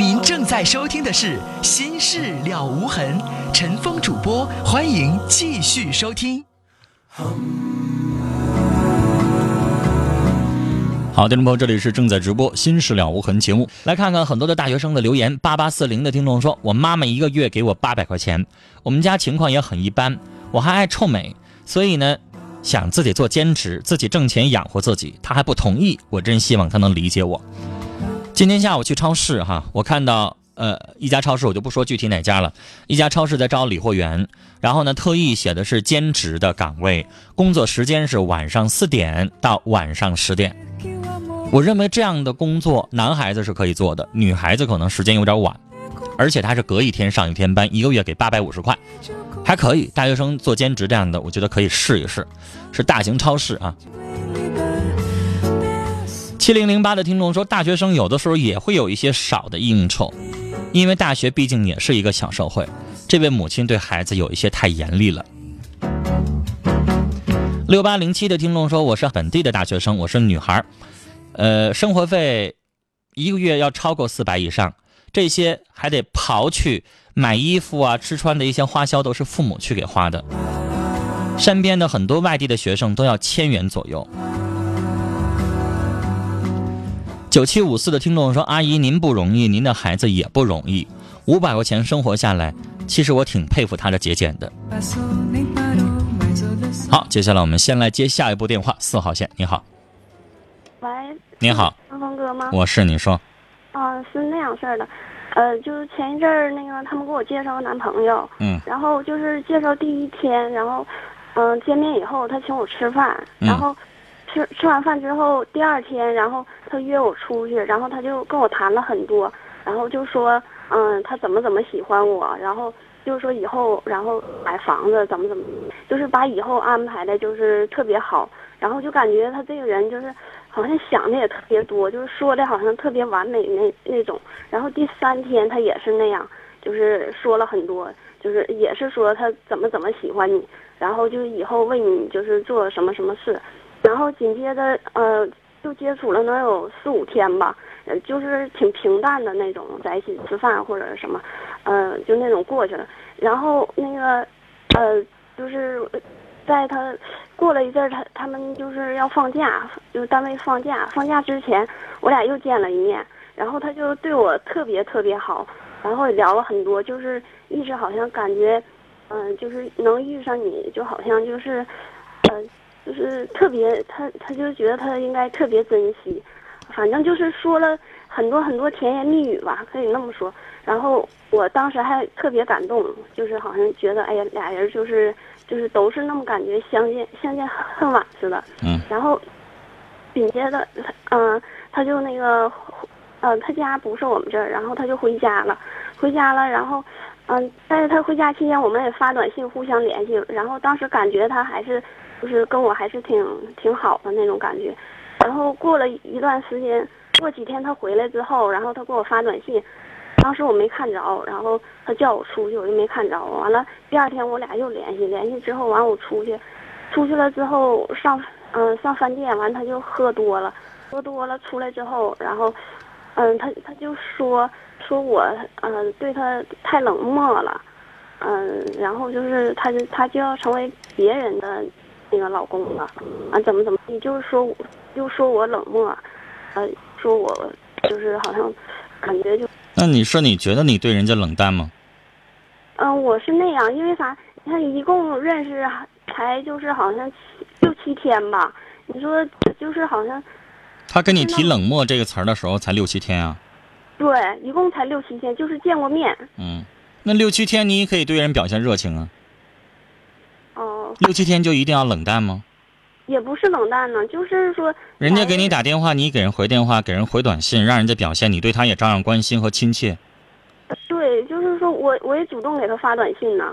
您正在收听的是《心事了无痕》，陈峰主播，欢迎继续收听。好，听众朋友，这里是正在直播《心事了无痕》节目，来看看很多的大学生的留言。八八四零的听众说：“我妈妈一个月给我八百块钱，我们家情况也很一般，我还爱臭美，所以呢，想自己做兼职，自己挣钱养活自己。她还不同意，我真希望她能理解我。”今天下午去超市哈，我看到呃一家超市，我就不说具体哪家了。一家超市在招理货员，然后呢特意写的是兼职的岗位，工作时间是晚上四点到晚上十点。我认为这样的工作，男孩子是可以做的，女孩子可能时间有点晚，而且他是隔一天上一天班，一个月给八百五十块，还可以。大学生做兼职这样的，我觉得可以试一试。是大型超市啊。七零零八的听众说，大学生有的时候也会有一些少的应酬，因为大学毕竟也是一个小社会。这位母亲对孩子有一些太严厉了。六八零七的听众说，我是本地的大学生，我是女孩，呃，生活费一个月要超过四百以上，这些还得刨去买衣服啊、吃穿的一些花销，都是父母去给花的。身边的很多外地的学生都要千元左右。九七五四的听众说：“阿姨，您不容易，您的孩子也不容易，五百块钱生活下来，其实我挺佩服他的节俭的。”好，接下来我们先来接下一部电话，四号线，你好。喂，你好，张峰哥吗？我是，你说。啊，是那样事儿的，呃，就是前一阵儿那个他们给我介绍个男朋友，嗯，然后就是介绍第一天，然后，嗯、见面以后他请我吃饭，嗯然后吃吃完饭之后，第二天，然后他约我出去，然后他就跟我谈了很多，然后就说，嗯，他怎么怎么喜欢我，然后就是说以后，然后买房子怎么怎么，就是把以后安排的就是特别好，然后就感觉他这个人就是好像想的也特别多，就是说的好像特别完美那那种。然后第三天他也是那样，就是说了很多，就是也是说他怎么怎么喜欢你，然后就是以后为你就是做什么什么事，然后紧接着呃就接触了能有四五天吧，呃就是挺平淡的那种，在一起吃饭或者什么，呃就那种过去了。然后那个呃就是在他过了一阵儿，他他们就是要放假，就单位放假，放假之前我俩又见了一面，然后他就对我特别特别好，然后也聊了很多，就是一直好像感觉，嗯、就是能遇上你，就好像就是，呃，就是特别，他他就觉得他应该特别珍惜，反正就是说了很多很多甜言蜜语吧，可以那么说。然后我当时还特别感动，就是好像觉得，哎呀，俩人就是就是都是那么感觉相见相见恨晚似的。嗯。然后紧接着，嗯、他就那个，呃，他家不是我们这儿，然后他就回家了，回家了，然后，嗯、但是他回家期间，我们也发短信互相联系，然后当时感觉他还是，就是跟我还是挺挺好的那种感觉，然后过了一段时间，过几天他回来之后，然后他给我发短信，当时我没看着，然后他叫我出去，我就没看着，完了第二天我俩又联系，联系之后完我出去，出去了之后上嗯上饭店，完他就喝多了，喝多了出来之后，然后嗯他他就说说我嗯对他太冷漠了，嗯然后就是他就他就要成为别人的那个老公了，啊怎么怎么你，就是说我就说我冷漠，呃说我就是好像感觉就那你说你觉得你对人家冷淡吗？嗯，我是那样，因为啥？你看，一共认识才就是好像七六七天吧。你说就是好像他跟你提冷漠这个词儿的时候才六七天啊。对，一共才六七天，就是见过面。嗯，那六七天你也可以对人表现热情啊。哦、六七天就一定要冷淡吗？也不是冷淡呢，就是说人家给你打电话，你给人回电话，给人回短信，让人家表现你对他也照样关心和亲切。对，就是说我我也主动给他发短信呢，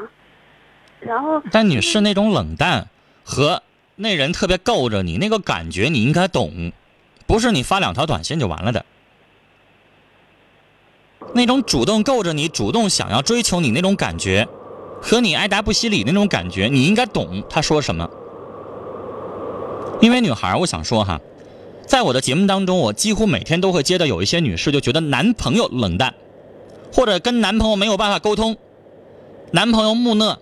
然后但你是那种冷淡和那人特别够着你那个感觉，你应该懂，不是你发两条短信就完了的。那种主动够着你、主动想要追求你那种感觉，和你爱答不理那种感觉，你应该懂他说什么。因为女孩，我想说哈，在我的节目当中，我几乎每天都会接到有一些女士就觉得男朋友冷淡，或者跟男朋友没有办法沟通，男朋友木讷，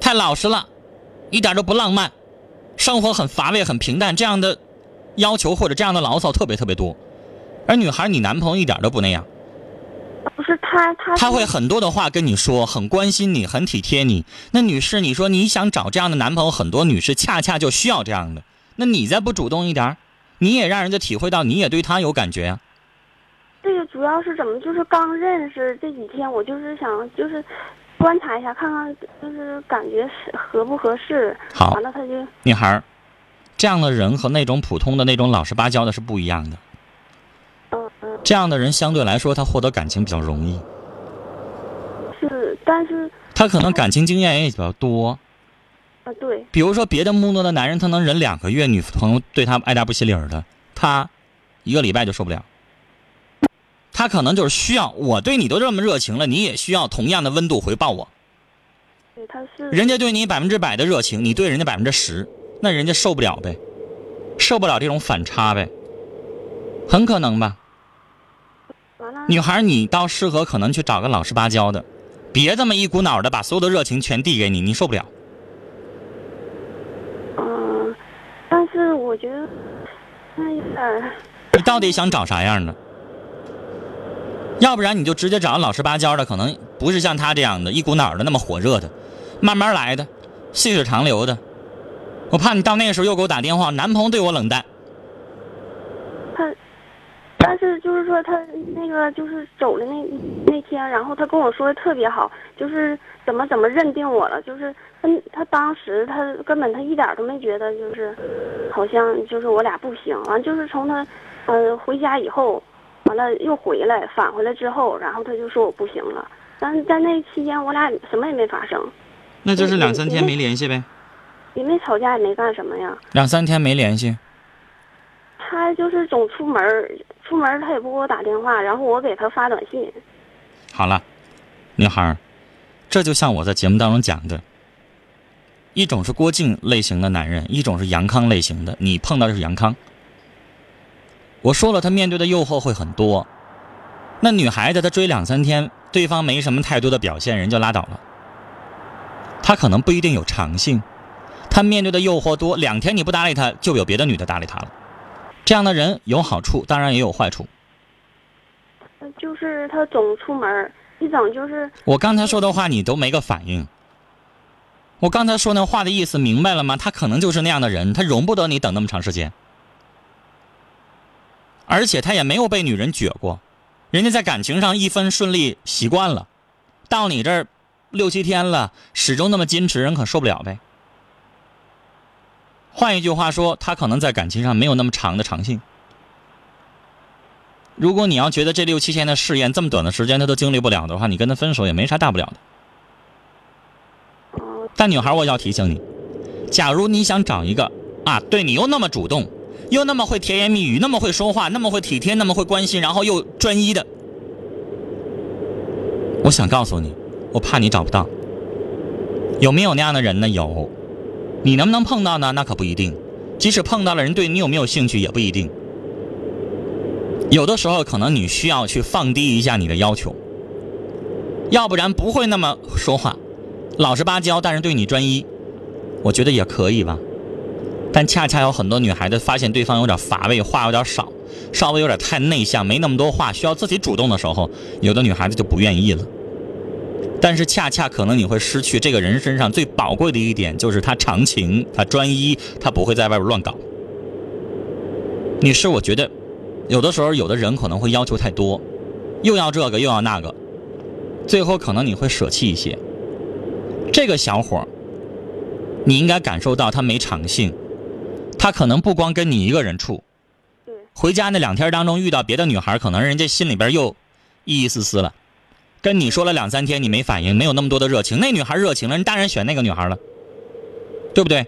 太老实了，一点都不浪漫，生活很乏味、很平淡，这样的要求或者这样的牢骚特别特别多。而女孩，你男朋友一点都不那样，不是他他他会很多的话跟你说，很关心你，很体贴你。那女士，你说你想找这样的男朋友，很多女士恰恰就需要这样的。那你再不主动一点儿，你也让人家体会到你也对他有感觉呀、这个主要是怎么，就是刚认识这几天，我就是想就是观察一下，看看就是感觉是合不合适。好完了他就女孩儿，这样的人和那种普通的那种老实巴交的是不一样的。这样的人相对来说，他获得感情比较容易，是，但是他可能感情经验也比较多。啊对，比如说，别的木讷的男人，他能忍两个月，女朋友对他爱答不理儿的，他一个礼拜就受不了。他可能就是需要我对你都这么热情了，你也需要同样的温度回报我。对他是人家对你百分之百的热情，你对人家百分之十，那人家受不了呗，受不了这种反差呗，很可能吧。女孩，你倒适合可能去找个老实巴交的，别这么一股脑的把所有的热情全递给你，你受不了。嗯，但是我觉得那有点你到底想找啥样的？要不然你就直接找老实巴交的，可能不是像他这样的一股脑的那么火热的，慢慢来的，细水长流的。我怕你到那个时候又给我打电话，男朋友对我冷淡。他，但是就是说他那个就是走的那那天，然后他跟我说的特别好，就是怎么怎么认定我了，就是他他当时他根本他一点都没觉得就是，好像就是我俩不行，完就是从他，呃回家以后，完了又回来返回来之后，然后他就说我不行了，但是在那期间我俩什么也没发生，那就是两三天没联系呗，也没吵架也没干什么呀。两三天没联系。他就是总出门儿，出门他也不给我打电话，然后我给他发短信。好了，女孩，这就像我在节目当中讲的，一种是郭靖类型的男人，一种是杨康类型的。你碰到的是杨康。我说了，他面对的诱惑会很多。那女孩子她追两三天，对方没什么太多的表现，人就拉倒了。他可能不一定有长性，他面对的诱惑多，两天你不搭理他，就有别的女的搭理他了。这样的人有好处，当然也有坏处。呃就是他总出门儿，一整就是我刚才说的话你都没个反应。我刚才说那话的意思明白了吗？他可能就是那样的人，他容不得你等那么长时间，而且他也没有被女人撅过，人家在感情上一分顺利习惯了，到你这儿六七天了，始终那么矜持，人可受不了呗。换一句话说，他可能在感情上没有那么长的长性。如果你要觉得这六七天的试验这么短的时间他都经历不了的话，你跟他分手也没啥大不了的。但女孩，我要提醒你，假如你想找一个啊，对你又那么主动，又那么会甜言蜜语，那么会说话，那么会体贴，那么会关心，然后又专一的，我想告诉你，我怕你找不到。有没有那样的人呢？有，你能不能碰到呢？那可不一定。即使碰到了人，对你有没有兴趣也不一定。有的时候，可能你需要去放低一下你的要求，要不然不会那么说话。老实巴交，但是对你专一，我觉得也可以吧。但恰恰有很多女孩子发现对方有点乏味，话有点少，稍微有点太内向，没那么多话，需要自己主动的时候，有的女孩子就不愿意了。但是恰恰可能你会失去这个人身上最宝贵的一点，就是他长情，他专一，他不会在外边乱搞。女士，我觉得有的时候有的人可能会要求太多，又要这个又要那个，最后可能你会舍弃一些。这个小伙儿，你应该感受到他没长性，他可能不光跟你一个人处，对，回家那两天当中遇到别的女孩，可能人家心里边又一丝丝了。跟你说了两三天，你没反应，没有那么多的热情，那女孩热情了，你当然选那个女孩了，对不对？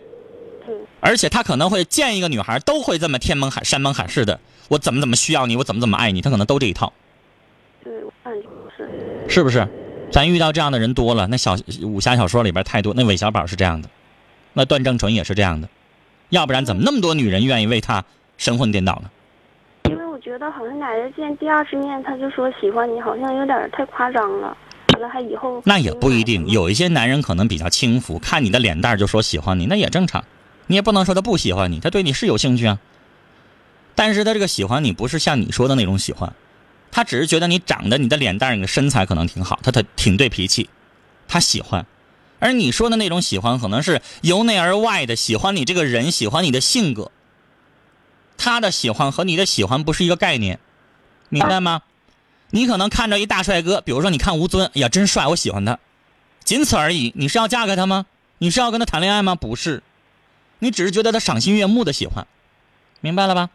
对，而且他可能会见一个女孩都会这么天门海山盟海誓的，我怎么怎么需要你，我怎么怎么爱你，他可能都这一套，对，我感觉是。是不是？咱遇到这样的人多了，那小武侠小说里边太多，那韦小宝是这样的，那段正淳也是这样的，要不然怎么那么多女人愿意为他神魂颠倒呢？觉得好像俩人见第二次面他就说喜欢你，好像有点太夸张了。完了还以后那也不一定，有一些男人可能比较轻浮，看你的脸蛋就说喜欢你，那也正常。你也不能说他不喜欢你，他对你是有兴趣啊。但是他这个喜欢你不是像你说的那种喜欢，他只是觉得你长得、你的脸蛋、你的身材可能挺好，他他挺对脾气，他喜欢。而你说的那种喜欢，可能是由内而外的喜欢你这个人，喜欢你的性格。他的喜欢和你的喜欢不是一个概念，明白吗？你可能看着一大帅哥，比如说你看吴尊，哎呀真帅，我喜欢他，仅此而已。你是要嫁给他吗？你是要跟他谈恋爱吗？不是，你只是觉得他赏心悦目的喜欢，明白了吧？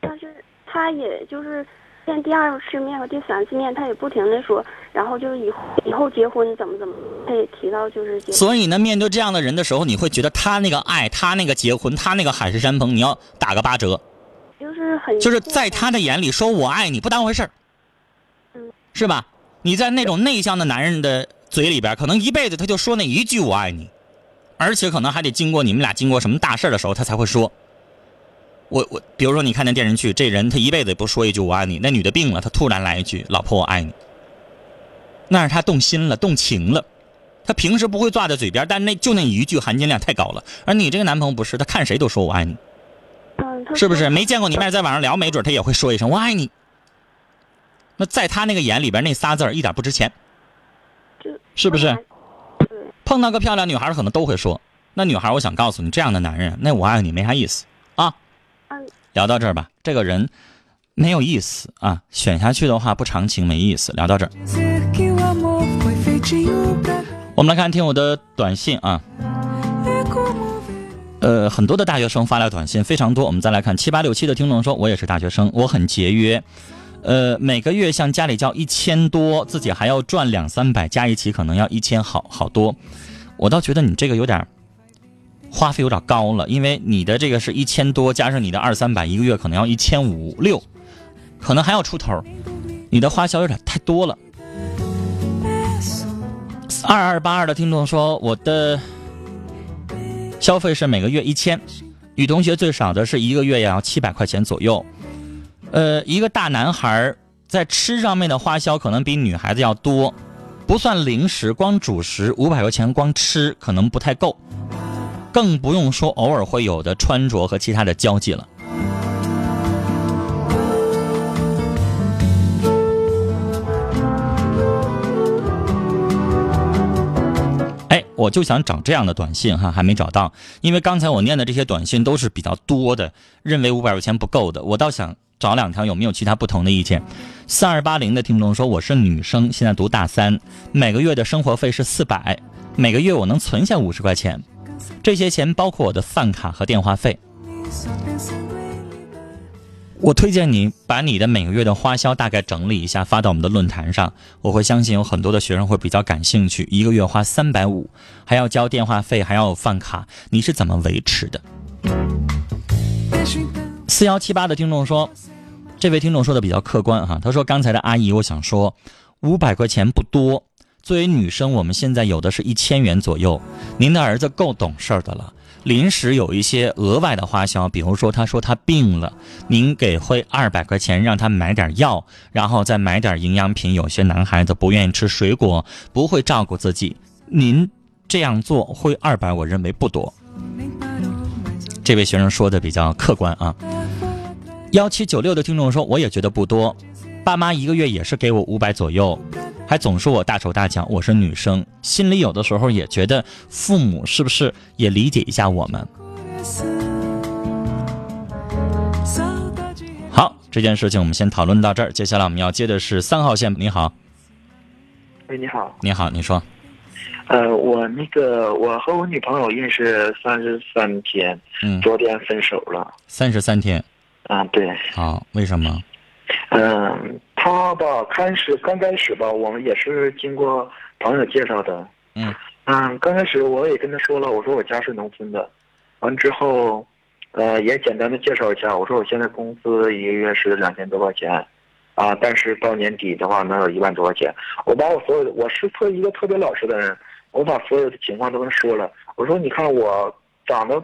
但是他也就是见第二次面和第三次面，他也不停的说，然后就是以后以后结婚怎么怎么，他也提到就是。所以呢，面对这样的人的时候，你会觉得他那个爱，他那个结婚，他那个海誓山盟，你要打个八折。就是很就是在他的眼里，说我爱你不当回事儿，嗯是吧？你在那种内向的男人的嘴里边，可能一辈子他就说那一句我爱你，而且可能还得经过你们俩经过什么大事的时候，他才会说。我我，比如说你看那电视剧，这人他一辈子也不说一句我爱你，那女的病了，他突然来一句老婆我爱你，那是他动心了，动情了。他平时不会挂在嘴边，但那就那一句含金量太高了。而你这个男朋友不是，他看谁都说我爱你。是不是？没见过你面，在网上聊，没准他也会说一声“我爱你”。那在他那个眼里边，那仨字儿一点不值钱。是不是？碰到个漂亮女孩，可能都会说。那女孩，我想告诉你，这样的男人，那我爱你没啥意思啊。嗯，聊到这儿吧，这个人没有意思啊，选下去的话不长情，没意思。聊到这儿，我们来看听友的短信啊。呃，很多的大学生发来短信非常多。我们再来看七八六七的听众说，我也是大学生，我很节约，呃，每个月向家里交一千多，自己还要赚两三百，加一起可能要一千，好好多。我倒觉得你这个有点花费有点高了，因为你的这个是一千多，加上你的二三百，一个月可能要一千五六，可能还要出头，你的花销有点太多了。二二八二的听众说，我的消费是每个月一千，女同学最少的是一个月也要七百块钱左右。呃，一个大男孩在吃上面的花销可能比女孩子要多，不算零食，光主食五百块钱光吃可能不太够，更不用说偶尔会有的穿着和其他的交际了。我就想找这样的短信哈，还没找到，因为刚才我念的这些短信都是比较多的，认为五百块钱不够的，我倒想找两条有没有其他不同的意见。三二八零的听众说，我是女生，现在读大三，每个月的生活费是四百，每个月我能存下五十块钱，这些钱包括我的饭卡和电话费。我推荐你把你的每个月的花销大概整理一下，发到我们的论坛上。我会相信有很多的学生会比较感兴趣。一个月花三百五，还要交电话费，还要有饭卡，你是怎么维持的？四幺七八的听众说，这位听众说的比较客观哈，他说刚才的阿姨，我想说，五百块钱不多，作为女生，我们现在有的是一千元左右。您的儿子够懂事儿的了，临时有一些额外的花销，比如说他说他病了，您给会二百块钱让他买点药，然后再买点营养品。有些男孩子不愿意吃水果，不会照顾自己，您这样做会二百，我认为不多。这位学生说的比较客观啊。幺七九六的听众说，我也觉得不多，爸妈一个月也是给我五百左右，还总说我大手大脚。我是女生，心里有的时候也觉得父母是不是也理解一下我们？好，这件事情我们先讨论到这儿，接下来我们要接的是三号线。你好，喂，你好，你好，你说，呃，我那个我和我女朋友认识三十三天，嗯，昨天分手了。三十三天，啊，对，好，为什么？嗯、她吧，开始刚开始吧，我们也是经过朋友介绍的。嗯嗯，刚开始我也跟他说了，我说我家是农村的，完之后，呃，也简单的介绍一下，我说我现在工资一个月是两千多块钱，啊，但是到年底的话能有一万多块钱。我把我所有的，我是特一个特别老实的人，我把所有的情况都跟他说了。我说你看我长得，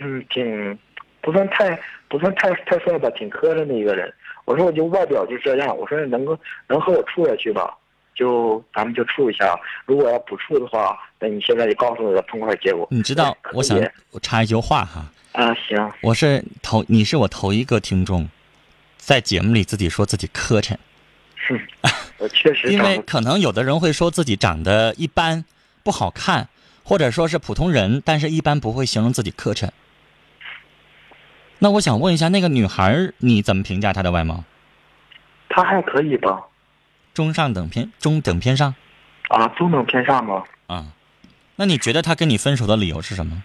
嗯，挺不算太不算太太帅吧，挺磕碜的一个人。我说我就外表就这样，我说能够能和我处下去吧，就咱们就处一下。如果要不处的话，那你现在就告诉我个痛快结果。你知道，我想我插一句话哈，啊，行，我是头，你是我头一个听众，在节目里自己说自己磕碜，哼，我确实 因为可能有的人会说自己长得一般，不好看，或者说是普通人，但是一般不会形容自己磕碜。那我想问一下，那个女孩儿你怎么评价她的外貌？她还可以吧？中上等偏中等偏上啊，中等偏上吗。啊？那你觉得她跟你分手的理由是什么？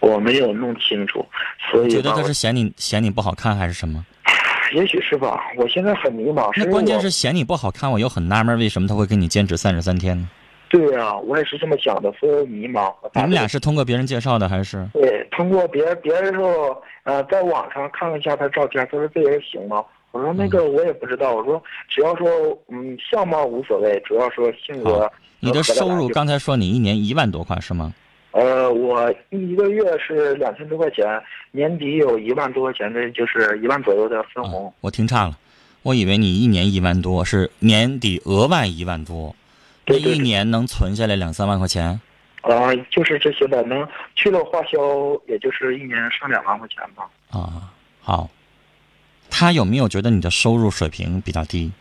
我没有弄清楚，所以觉得她是嫌你嫌你不好看还是什么？也许是吧。我现在很迷茫。那关键是嫌你不好看，我又很纳闷，为什么他会跟你坚持三十三天呢？对呀、我也是这么想的，所以我迷茫。我你们俩是通过别人介绍的还是？对，通过别人别人说，呃，在网上看了一下他照片，他说这人行吗？我说那个我也不知道，我说只要说嗯相貌无所谓，主要说性格。你的收入刚才说你一年一万多块是吗？呃，我一个月是两千多块钱，年底有一万多块钱的，就是一万左右的分红。我听差了，我以为你一年一万多，是年底额外一万多，那对对对一年能存下来两三万块钱。啊、就是这些吧，能去了花销，也就是一年上两万块钱吧。啊，好。他有没有觉得你的收入水平比较低？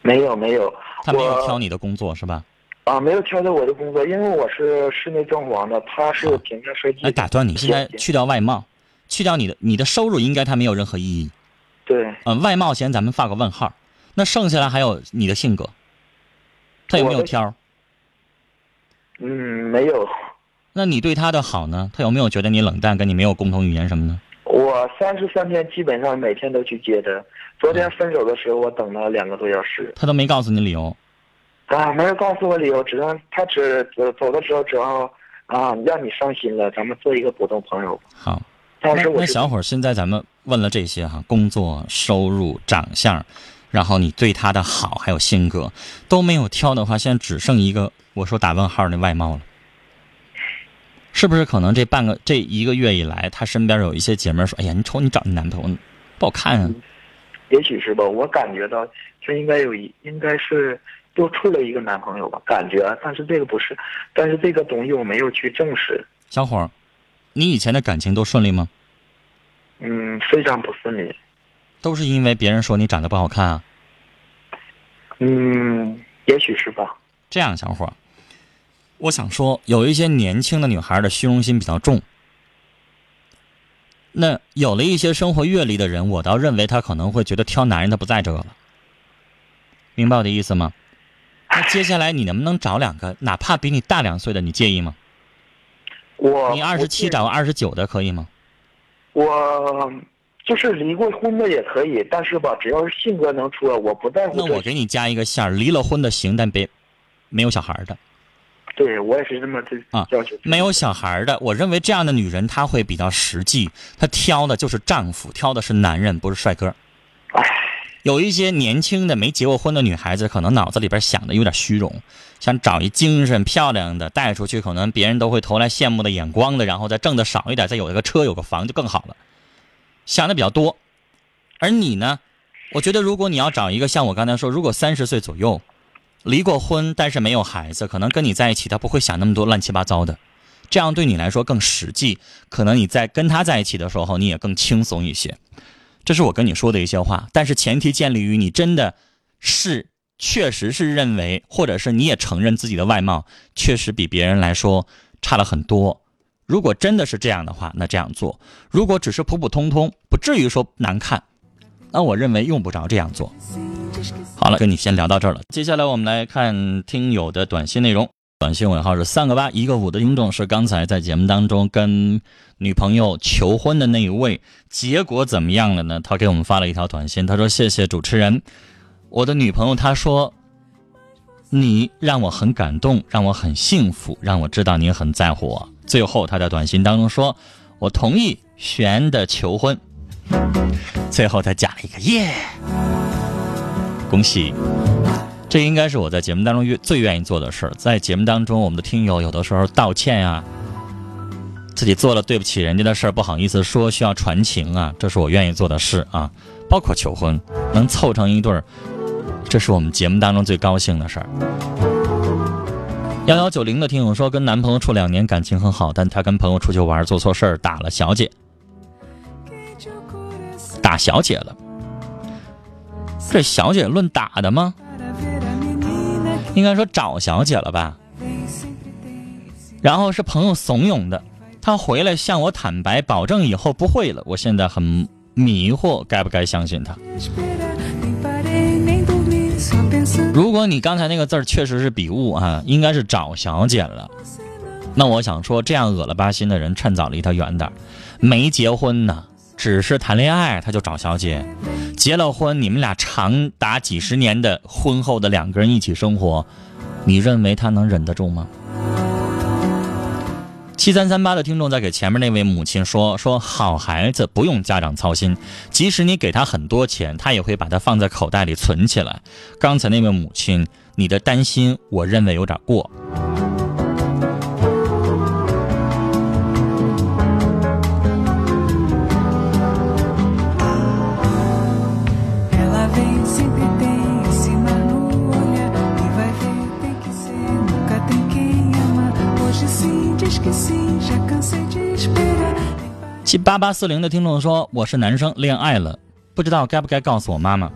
没有没有，他没有挑你的工作是吧？啊，没有挑的我的工作，因为我是室内装潢的，他是平面设计。哎，打断你，现在去掉外貌，去掉你的你的收入，应该他没有任何意义。对，嗯、外貌先咱们画个问号，那剩下来还有你的性格，他有没有挑？嗯，没有。那你对他的好呢？他有没有觉得你冷淡，跟你没有共同语言什么呢？我三十三天基本上每天都去接他。昨天分手的时候，我等了两个多小时。他都没告诉你理由。啊，没有告诉我理由，只能他只走走的时候只要啊让你伤心了，咱们做一个普通朋友。好，那但是我是那小伙儿，现在咱们问了这些哈，工作、收入、长相，然后你对他的好还有性格都没有挑的话，现在只剩一个我说打问号的外貌了。是不是可能这半个这一个月以来，他身边有一些姐妹说：“哎呀，你瞅你找你男朋友不好看啊。也许是吧，我感觉到这应该有一应该是又处了一个男朋友吧，感觉，啊但是这个不是，但是这个东西我没有去证实，小伙儿，你以前的感情都顺利吗？嗯，非常不顺利，都是因为别人说你长得不好看啊？嗯，也许是吧，这样，小伙儿，我想说，有一些年轻的女孩的虚荣心比较重。那有了一些生活阅历的人，我倒认为他可能会觉得挑男人他不在这个了，明白我的意思吗？那接下来你能不能找两个，哪怕比你大两岁的，你介意吗？我你二十七找个二十九的可以吗？我就是离过婚的也可以，但是吧，只要是性格能出来，我不在乎。那我给你加一个线儿，离了婚的行，但别没有小孩儿的。对我也是这么这啊要求。没有小孩儿的，我认为这样的女人她会比较实际，她挑的就是丈夫，挑的是男人，不是帅哥。唉，有一些年轻的没结过婚的女孩子，可能脑子里边想的有点虚荣，想找一精神漂亮的带出去，可能别人都会投来羡慕的眼光的，然后再挣的少一点，再有一个车有个房就更好了，想的比较多。而你呢，我觉得如果你要找一个像我刚才说，如果三十岁左右，离过婚但是没有孩子，可能跟你在一起他不会想那么多乱七八糟的，这样对你来说更实际。可能你在跟他在一起的时候，你也更轻松一些。这是我跟你说的一些话，但是前提建立于你真的是确实是认为，或者是你也承认自己的外貌确实比别人来说差了很多。如果真的是这样的话，那这样做；如果只是普普通通，不至于说难看，那我认为用不着这样做。好了，跟你先聊到这儿了。接下来我们来看听友的短信内容。短信尾号是三个八一个五的听众是刚才在节目当中跟女朋友求婚的那一位，结果怎么样了呢？他给我们发了一条短信，他说：“谢谢主持人，我的女朋友她说，你让我很感动，让我很幸福，让我知道你很在乎我。”最后他在短信当中说：“我同意璇的求婚。”最后他加了一个耶，恭喜！这应该是我在节目当中最愿意做的事儿。在节目当中，我们的听友有的时候道歉呀、自己做了对不起人家的事儿，不好意思说，需要传情啊，这是我愿意做的事啊。包括求婚，能凑成一对儿，这是我们节目当中最高兴的事儿。幺幺九零的听友说，跟男朋友处两年，感情很好，但他跟朋友出去玩做错事儿，打了小姐，打小姐了。这小姐论打的吗？应该说找小姐了吧。然后是朋友怂恿的，他回来向我坦白，保证以后不会了。我现在很迷惑，该不该相信他？如果你刚才那个字儿确实是笔误啊，应该是找小姐了。那我想说，这样恶了巴心的人，趁早离他远点。没结婚呢，只是谈恋爱他就找小姐；结了婚，你们俩长达几十年的婚后的两个人一起生活，你认为他能忍得住吗？七三三八的听众在给前面那位母亲说：“说好孩子不用家长操心，即使你给他很多钱，他也会把它放在口袋里存起来。”刚才那位母亲，你的担心我认为有点过。七八八四零的听众说：“我是男生，恋爱了，不知道该不该告诉我妈妈。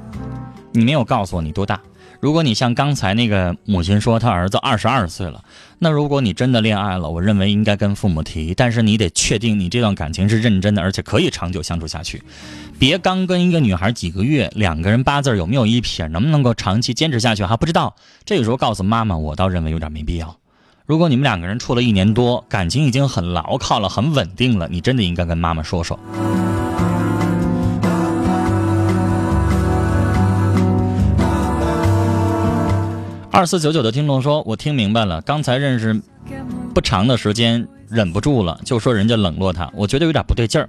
你没有告诉我你多大。如果你像刚才那个母亲说，她儿子二十二岁了，那如果你真的恋爱了，我认为应该跟父母提。但是你得确定你这段感情是认真的，而且可以长久相处下去。别刚跟一个女孩几个月，两个人八字有没有一撇，能不能够长期坚持下去还不知道。这个时候告诉妈妈，我倒认为有点没必要。”如果你们两个人处了一年多，感情已经很牢靠了，很稳定了，你真的应该跟妈妈说说。二四九九的听众说：“我听明白了，刚才认识不长的时间，忍不住了，就说人家冷落他，我觉得有点不对劲儿。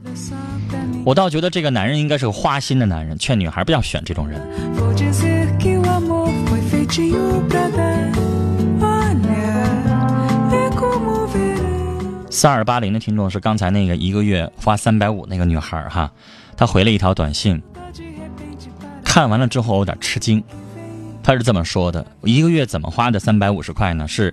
我倒觉得这个男人应该是个花心的男人，劝女孩不要选这种人。”三二八零的听众是刚才那个一个月花三百五那个女孩哈，她回了一条短信，看完了之后有点吃惊，她是这么说的：一个月怎么花的三百五十块呢？是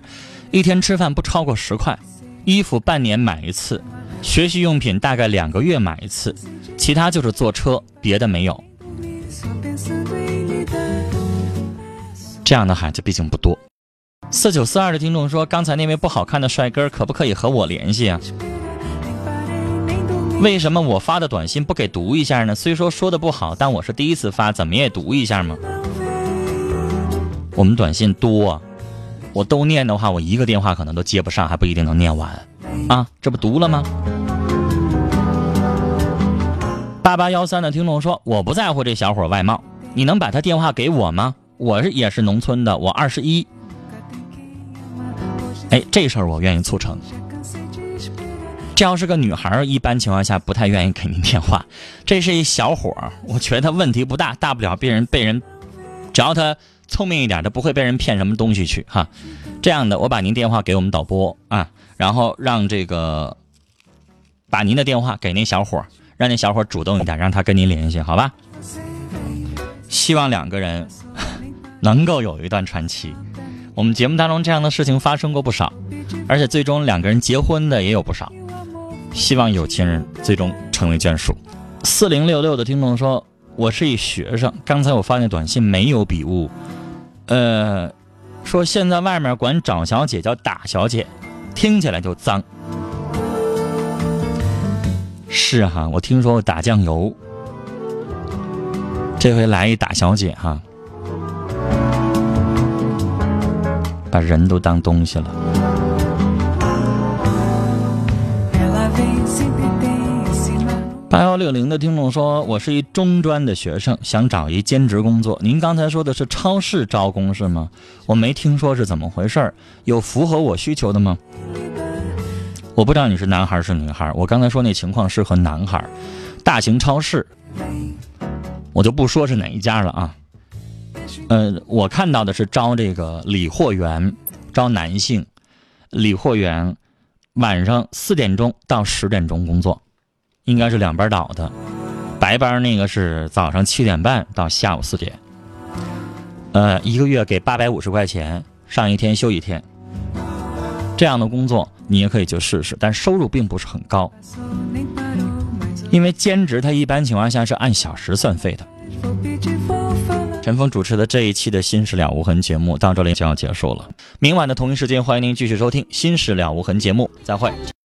一天吃饭不超过十块，衣服半年买一次，学习用品大概两个月买一次，其他就是坐车，别的没有。这样的孩子毕竟不多。四九四二的听众说：“刚才那位不好看的帅哥可不可以和我联系啊？为什么我发的短信不给读一下呢？虽说说的不好，但我是第一次发，怎么也读一下嘛。我们短信多，我都念的话，我一个电话可能都接不上，还不一定能念完啊。这不读了吗？”八八幺三的听众说：“我不在乎这小伙外貌，你能把他电话给我吗？我是也是农村的，我二十一。”哎，这事儿我愿意促成。这要是个女孩，一般情况下不太愿意给您电话。这是一小伙儿，我觉得问题不大，大不了被人被人，只要他聪明一点，他不会被人骗什么东西去哈。这样的，我把您电话给我们导播啊，然后让这个把您的电话给那小伙儿，让那小伙儿主动一点，让他跟您联系，好吧？希望两个人 能够有一段传奇。我们节目当中这样的事情发生过不少，而且最终两个人结婚的也有不少。希望有情人最终成为眷属。四零六六的听众说：“我是一学生，刚才我发那短信没有笔误，呃，说现在外面管找小姐叫打小姐，听起来就脏。”是哈，我听说过打酱油，这回来一打小姐哈。把人都当东西了。八幺六零的听众说：“我是一中专的学生，想找一兼职工作。您刚才说的是超市招工是吗？我没听说是怎么回事有符合我需求的吗？我不知道你是男孩是女孩。我刚才说那情况适合男孩，大型超市，我就不说是哪一家了啊。”呃，我看到的是招这个理货员，招男性，理货员，晚上四点钟到十点钟工作，应该是两班倒的，白。班那个是早上七点半到下午四点，呃，一个月给八百五十块钱，上一天休一天。这样的工作你也可以去试试，但收入并不是很高，因为兼职它一般情况下是按小时算费的。陈峰主持的这一期的《新事了无痕》节目到这里就要结束了，明晚的同一时间欢迎您继续收听《新事了无痕》节目，再会。